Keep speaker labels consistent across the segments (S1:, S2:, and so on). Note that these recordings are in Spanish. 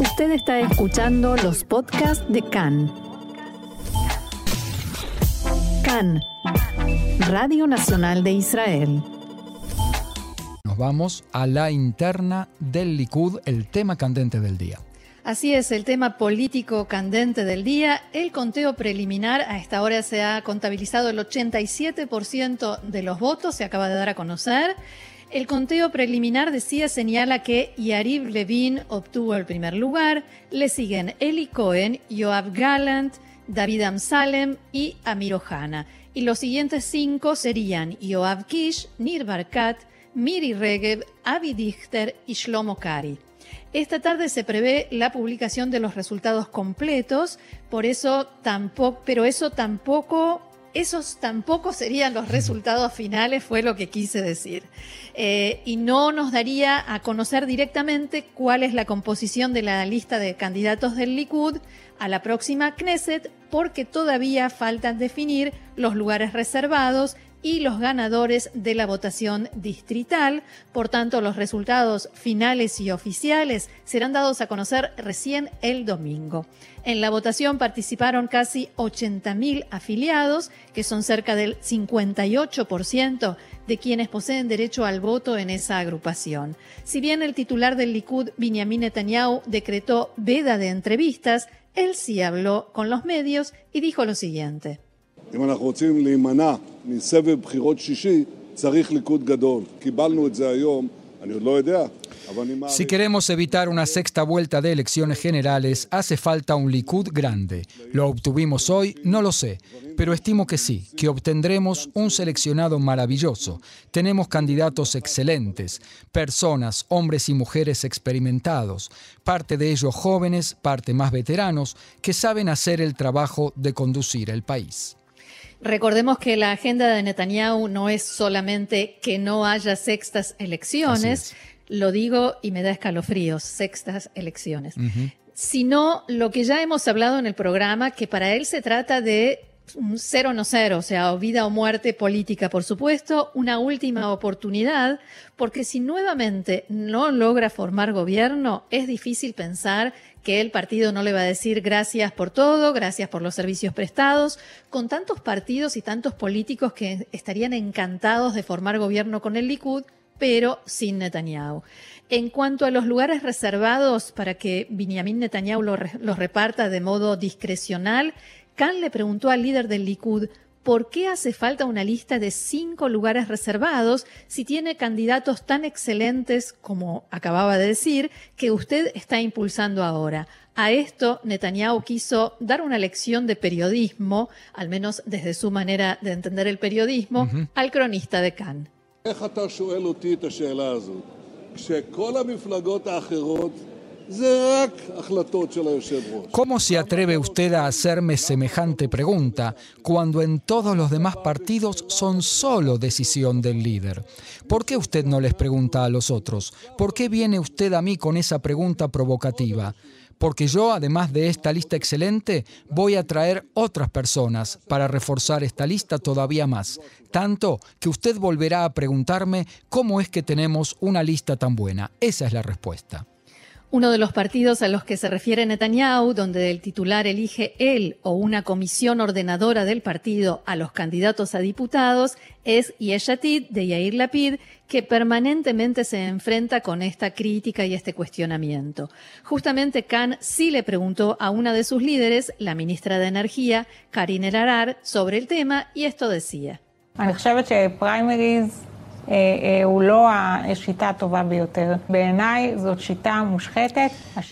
S1: Usted está escuchando los podcasts de CAN. CAN, Radio Nacional de Israel.
S2: Nos vamos a la interna del Likud, el tema candente del día.
S3: Así es, el tema político candente del día. El conteo preliminar a esta hora se ha contabilizado el 87% de los votos, se acaba de dar a conocer. El conteo preliminar decía señala que Yariv Levin obtuvo el primer lugar, le siguen Eli Cohen, Yoav Gallant, David Amsalem y Amir Ohana. Y los siguientes cinco serían Yoav Kish, Nir Barkat, Miri Regev, Avi Dichter y Shlomo Kari. Esta tarde se prevé la publicación de los resultados completos, por eso tampoco, pero eso tampoco esos tampoco serían los resultados finales, fue lo que quise decir. Eh, y no nos daría a conocer directamente cuál es la composición de la lista de candidatos del Likud a la próxima Knesset, porque todavía faltan definir los lugares reservados y los ganadores de la votación distrital. Por tanto, los resultados finales y oficiales serán dados a conocer recién el domingo. En la votación participaron casi 80.000 afiliados, que son cerca del 58% de quienes poseen derecho al voto en esa agrupación. Si bien el titular del Likud, Benjamin Netanyahu, decretó veda de entrevistas, él sí habló con los medios y dijo lo siguiente.
S2: Si queremos evitar una sexta vuelta de elecciones generales, hace falta un Likud grande. ¿Lo obtuvimos hoy? No lo sé, pero estimo que sí, que obtendremos un seleccionado maravilloso. Tenemos candidatos excelentes, personas, hombres y mujeres experimentados, parte de ellos jóvenes, parte más veteranos, que saben hacer el trabajo de conducir el país.
S3: Recordemos que la agenda de Netanyahu no es solamente que no haya sextas elecciones, lo digo y me da escalofríos, sextas elecciones, sino lo que ya hemos hablado en el programa, que para él se trata de un cero no cero, o sea, vida o muerte política, por supuesto, una última oportunidad, porque si nuevamente no logra formar gobierno, es difícil pensar que el partido no le va a decir gracias por todo, gracias por los servicios prestados, con tantos partidos y tantos políticos que estarían encantados de formar gobierno con el Likud, pero sin Netanyahu. En cuanto a los lugares reservados para que Benjamin Netanyahu los reparta de modo discrecional, Khan le preguntó al líder del Likud ¿por qué hace falta una lista de cinco lugares reservados si tiene candidatos tan excelentes como acababa de decir que usted está impulsando ahora? A esto Netanyahu quiso dar una lección de periodismo, al menos desde su manera de entender el periodismo, al cronista de Cannes.
S2: ¿Cómo se atreve usted a hacerme semejante pregunta cuando en todos los demás partidos son solo decisión del líder? ¿Por qué usted no les pregunta a los otros? ¿Por qué viene usted a mí con esa pregunta provocativa? Porque yo, además de esta lista excelente, voy a traer otras personas para reforzar esta lista todavía más. Tanto que usted volverá a preguntarme cómo es que tenemos una lista tan buena. Esa es la respuesta.
S3: Uno de los partidos a los que se refiere Netanyahu, donde el titular elige él o una comisión ordenadora del partido a los candidatos a diputados, es Yeshatid de Yair Lapid, que permanentemente se enfrenta con esta crítica y este cuestionamiento. Justamente Khan sí le preguntó a una de sus líderes, la ministra de Energía, Karin Erarar, sobre el tema y esto decía.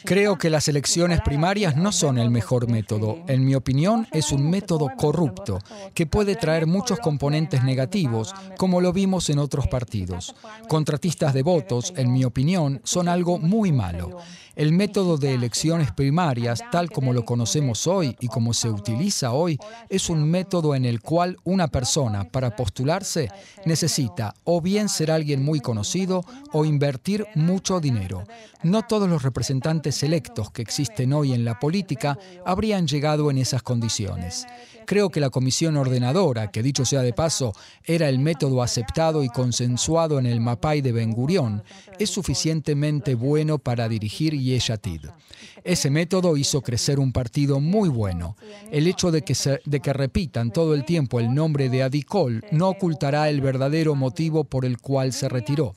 S2: Creo que las elecciones primarias no son el mejor método. En mi opinión, es un método corrupto que puede traer muchos componentes negativos, como lo vimos en otros partidos. Contratistas de votos, en mi opinión, son algo muy malo. El método de elecciones primarias, tal como lo conocemos hoy y como se utiliza hoy, es un método en el cual una persona, para postularse, necesita o bien ser alguien muy conocido o invertir mucho dinero. No todos los representantes electos que existen hoy en la política habrían llegado en esas condiciones. Creo que la comisión ordenadora, que dicho sea de paso, era el método aceptado y consensuado en el Mapai de Ben Gurión, es suficientemente bueno para dirigir Yeshatid. Ese método hizo crecer un partido muy bueno. El hecho de que, de que repitan todo el tiempo el nombre de Adicol no ocultará el verdadero motivo por el cual se retiró.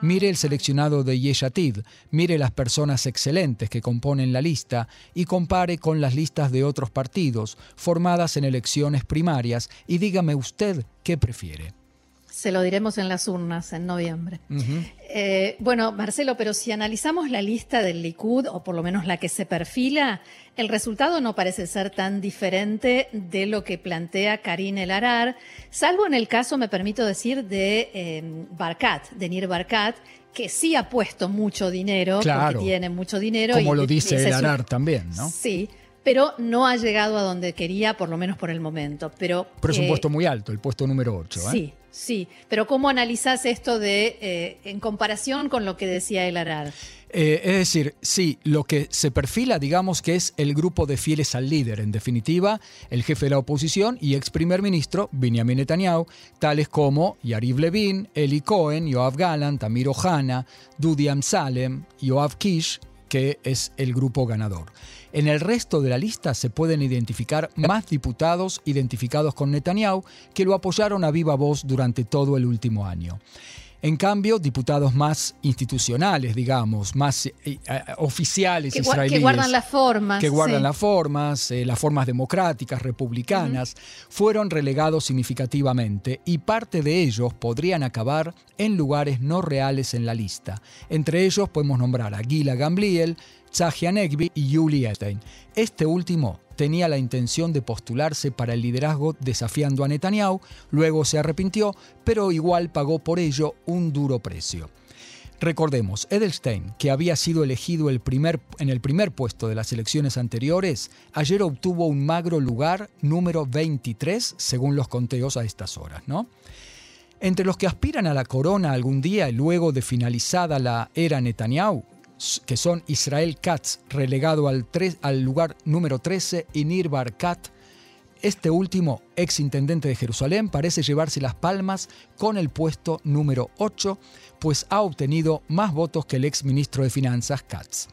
S2: Mire el seleccionado de Yeshatid, mire las personas excelentes que componen la lista y compare con las listas de otros partidos formadas en elecciones primarias y dígame usted qué prefiere.
S3: Se lo diremos en las urnas en noviembre. Eh, bueno, Marcelo, pero si analizamos la lista del Likud, o por lo menos la que se perfila, el resultado no parece ser tan diferente de lo que plantea Karin El Arar, salvo en el caso, me permito decir, de eh, Barkat, de Nir Barkat, que sí ha puesto mucho dinero, porque tiene mucho dinero.
S2: Como lo dice El Arar también, ¿no?
S3: Sí pero no ha llegado a donde quería, por lo menos por el momento. Pero,
S2: Presupuesto muy alto, el puesto número 8. ¿eh?
S3: Sí, sí. Pero ¿cómo analizás esto de, eh, en comparación con lo que decía el Arar?
S2: Eh, es decir, sí, lo que se perfila, digamos que es el grupo de fieles al líder, en definitiva, el jefe de la oposición y ex primer ministro Benjamin Netanyahu, tales como Yariv Levin, Eli Cohen, Yoav Galant, Amir Ohana, Dudi Amsalem, Yoav Kish, que es el grupo ganador. En el resto de la lista se pueden identificar más diputados identificados con Netanyahu que lo apoyaron a viva voz durante todo el último año. En cambio, diputados más institucionales, digamos, más eh, eh, oficiales
S3: que,
S2: israelíes.
S3: Que guardan las formas.
S2: Que guardan las formas, eh, las formas democráticas, republicanas, fueron relegados significativamente y parte de ellos podrían acabar en lugares no reales en la lista. Entre ellos podemos nombrar a Gila Gamliel, Tzahi Negbi y Yuli Etein. Este último tenía la intención de postularse para el liderazgo desafiando a Netanyahu, luego se arrepintió, pero igual pagó por ello un duro precio. Recordemos, Edelstein, que había sido elegido el primer, en el primer puesto de las elecciones anteriores, ayer obtuvo un magro lugar número 23 según los conteos a estas horas, ¿no? Entre los que aspiran a la corona algún día luego de finalizada la era Netanyahu, que son Israel Katz, relegado al, al lugar número 13, y Nir Barkat, este último, ex intendente de Jerusalén, parece llevarse las palmas con el puesto número 8, pues ha obtenido más votos que el ex ministro de Finanzas Katz.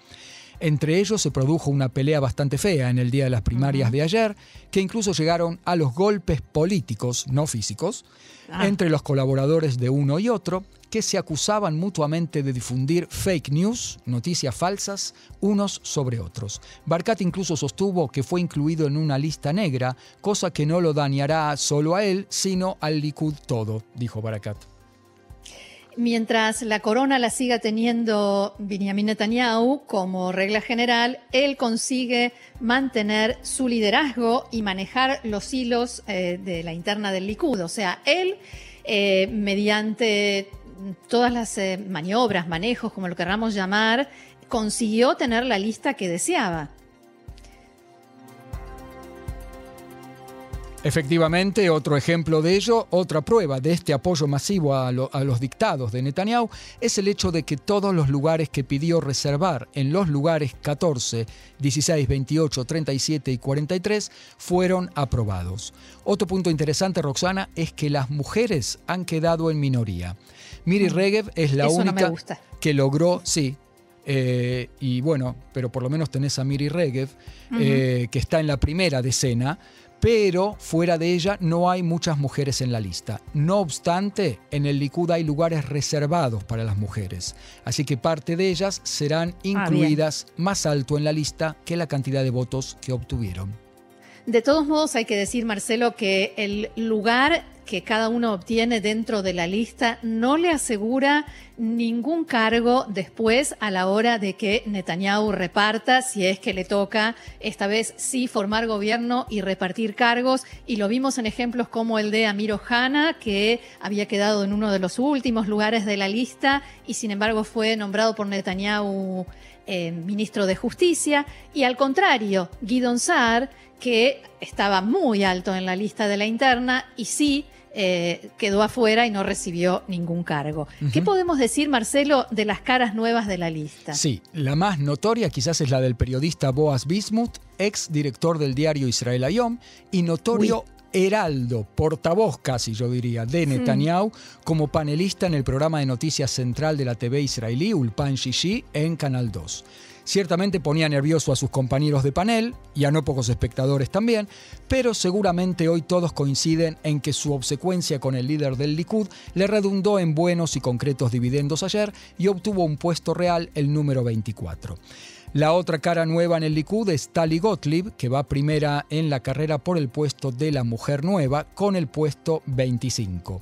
S2: Entre ellos se produjo una pelea bastante fea en el día de las primarias de ayer, que incluso llegaron a los golpes políticos, no físicos, ah. entre los colaboradores de uno y otro, que se acusaban mutuamente de difundir fake news, noticias falsas, unos sobre otros. Barkat incluso sostuvo que fue incluido en una lista negra, cosa que no lo dañará solo a él, sino al Likud todo, dijo Barakat.
S3: Mientras la corona la siga teniendo Benjamin Netanyahu como regla general, él consigue mantener su liderazgo y manejar los hilos eh, de la interna del Likud. O sea, él, eh, mediante todas las eh, maniobras, manejos, como lo queramos llamar, consiguió tener la lista que deseaba.
S2: Efectivamente, otro ejemplo de ello, otra prueba de este apoyo masivo a, los dictados de Netanyahu, es el hecho de que todos los lugares que pidió reservar en los lugares 14, 16, 28, 37 y 43 fueron aprobados. Otro punto interesante, Roxana, es que las mujeres han quedado en minoría. Miri mm. Regev es la única que logró, sí, eh, y bueno, pero por lo menos tenés a Miri Regev, eh, que está en la primera decena, pero fuera de ella no hay muchas mujeres en la lista. No obstante, en el Likud hay lugares reservados para las mujeres, así que parte de ellas serán ah, incluidas más alto en la lista que la cantidad de votos que obtuvieron.
S3: De todos modos, hay que decir, Marcelo, que el lugar que cada uno obtiene dentro de la lista no le asegura ningún cargo después a la hora de que Netanyahu reparta, si es que le toca esta vez sí formar gobierno y repartir cargos. Y lo vimos en ejemplos como el de Amir Ohana, que había quedado en uno de los últimos lugares de la lista y sin embargo fue nombrado por Netanyahu eh, ministro de Justicia. Y al contrario, Guidon Saar, que estaba muy alto en la lista de la interna y sí eh, quedó afuera y no recibió ningún cargo. ¿Qué podemos decir, Marcelo, de las caras nuevas de la lista?
S2: Sí, la más notoria quizás es la del periodista Boaz Bismuth, ex director del diario Israel Ayom y notorio heraldo, portavoz casi yo diría, de Netanyahu como panelista en el programa de noticias central de la TV israelí Ulpan Shishi en Canal 2. Ciertamente ponía nervioso a sus compañeros de panel y a no pocos espectadores también, pero seguramente hoy todos coinciden en que su obsecuencia con el líder del Likud le redundó en buenos y concretos dividendos ayer y obtuvo un puesto real, el número 24. La otra cara nueva en el Likud es Tali Gottlieb, que va primera en la carrera por el puesto de la mujer nueva con el puesto 25.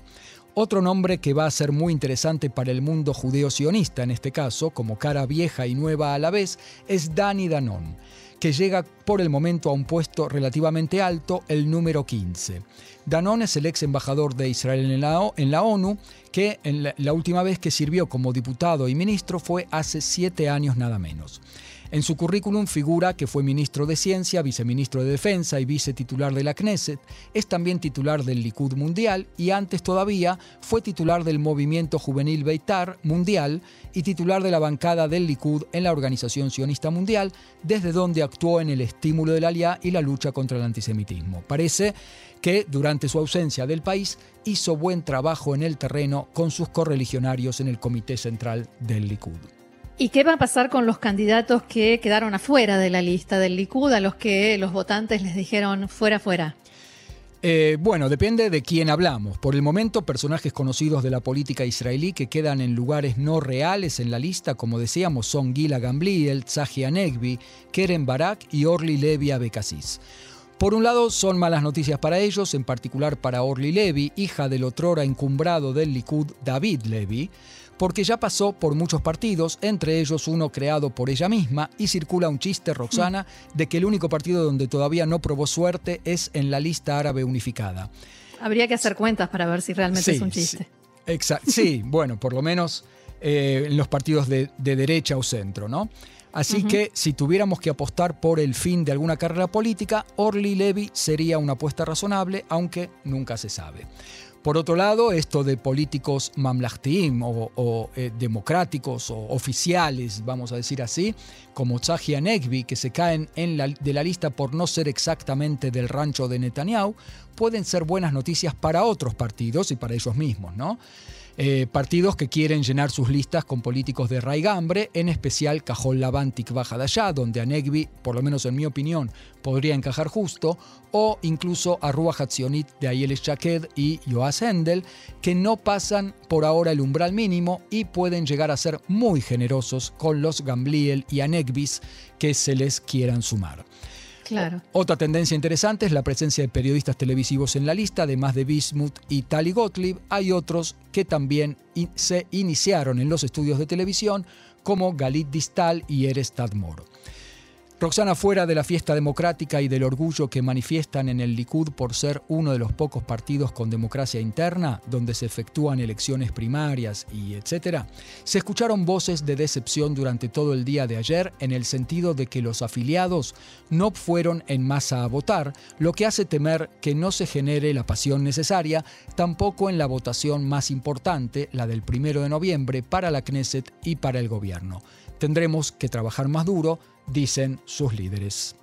S2: Otro nombre que va a ser muy interesante para el mundo judeo-sionista en este caso, como cara vieja y nueva a la vez, es Dani Danon, que llega por el momento a un puesto relativamente alto, el número 15. Danon es el ex embajador de Israel en la, la ONU, que en la última vez que sirvió como diputado y ministro fue hace siete años nada menos. En su currículum figura que fue ministro de Ciencia, viceministro de Defensa y vicetitular de la Knesset, es también titular del Likud Mundial y antes todavía fue titular del Movimiento Juvenil Beitar Mundial y titular de la bancada del Likud en la Organización Sionista Mundial, desde donde actuó en el estímulo del Aliá y la lucha contra el antisemitismo. Parece que durante su ausencia del país hizo buen trabajo en el terreno con sus correligionarios en el Comité Central del Likud.
S3: ¿Y qué va a pasar con los candidatos que quedaron afuera de la lista del Likud, a los que los votantes les dijeron fuera, fuera?
S2: Eh, bueno, depende de quién hablamos. Por el momento, personajes conocidos de la política israelí que quedan en lugares no reales en la lista, como decíamos, son Gila Gamliel, Tzahi Anegbi, Keren Barak y Orly Levi Abekassis. Por un lado, son malas noticias para ellos, en particular para Orly Levi, hija del otrora encumbrado del Likud David Levi, porque ya pasó por muchos partidos, entre ellos uno creado por ella misma, y circula un chiste, Roxana, de que el único partido donde todavía no probó suerte es en la lista árabe unificada.
S3: Habría que hacer cuentas para ver si realmente es un chiste.
S2: Sí, sí, bueno, por lo menos eh, en los partidos de, derecha o centro, ¿no? Así que si tuviéramos que apostar por el fin de alguna carrera política, Orly Levy sería una apuesta razonable, aunque nunca se sabe. Por otro lado, esto de políticos mamlachtim o, eh, democráticos o oficiales, vamos a decir así, como Tzahi Negvi, que se caen en de la lista por no ser exactamente del rancho de Netanyahu, pueden ser buenas noticias para otros partidos y para ellos mismos, ¿no? Eh, partidos que quieren llenar sus listas con políticos de raigambre, en especial Cajol Lavantik Baja de allá, donde Anegbi, por lo menos en mi opinión, podría encajar justo, o incluso a Rua Hatzionit de Ayel Shaked y Joas Hendel, que no pasan por ahora el umbral mínimo y pueden llegar a ser muy generosos con los Gamliel y Anegbis que se les quieran sumar. Otra tendencia interesante es la presencia de periodistas televisivos en la lista, además de Bismuth y Tali Gottlieb. Hay otros que también se iniciaron en los estudios de televisión, como Galit Distal y Eres Tadmor. Roxana, fuera de la fiesta democrática y del orgullo que manifiestan en el Likud por ser uno de los pocos partidos con democracia interna, donde se efectúan elecciones primarias y etcétera, se escucharon voces de decepción durante todo el día de ayer en el sentido de que los afiliados no fueron en masa a votar, lo que hace temer que no se genere la pasión necesaria tampoco en la votación más importante, la del primero de noviembre, para la Knesset y para el gobierno. Tendremos que trabajar más duro dicen sus líderes.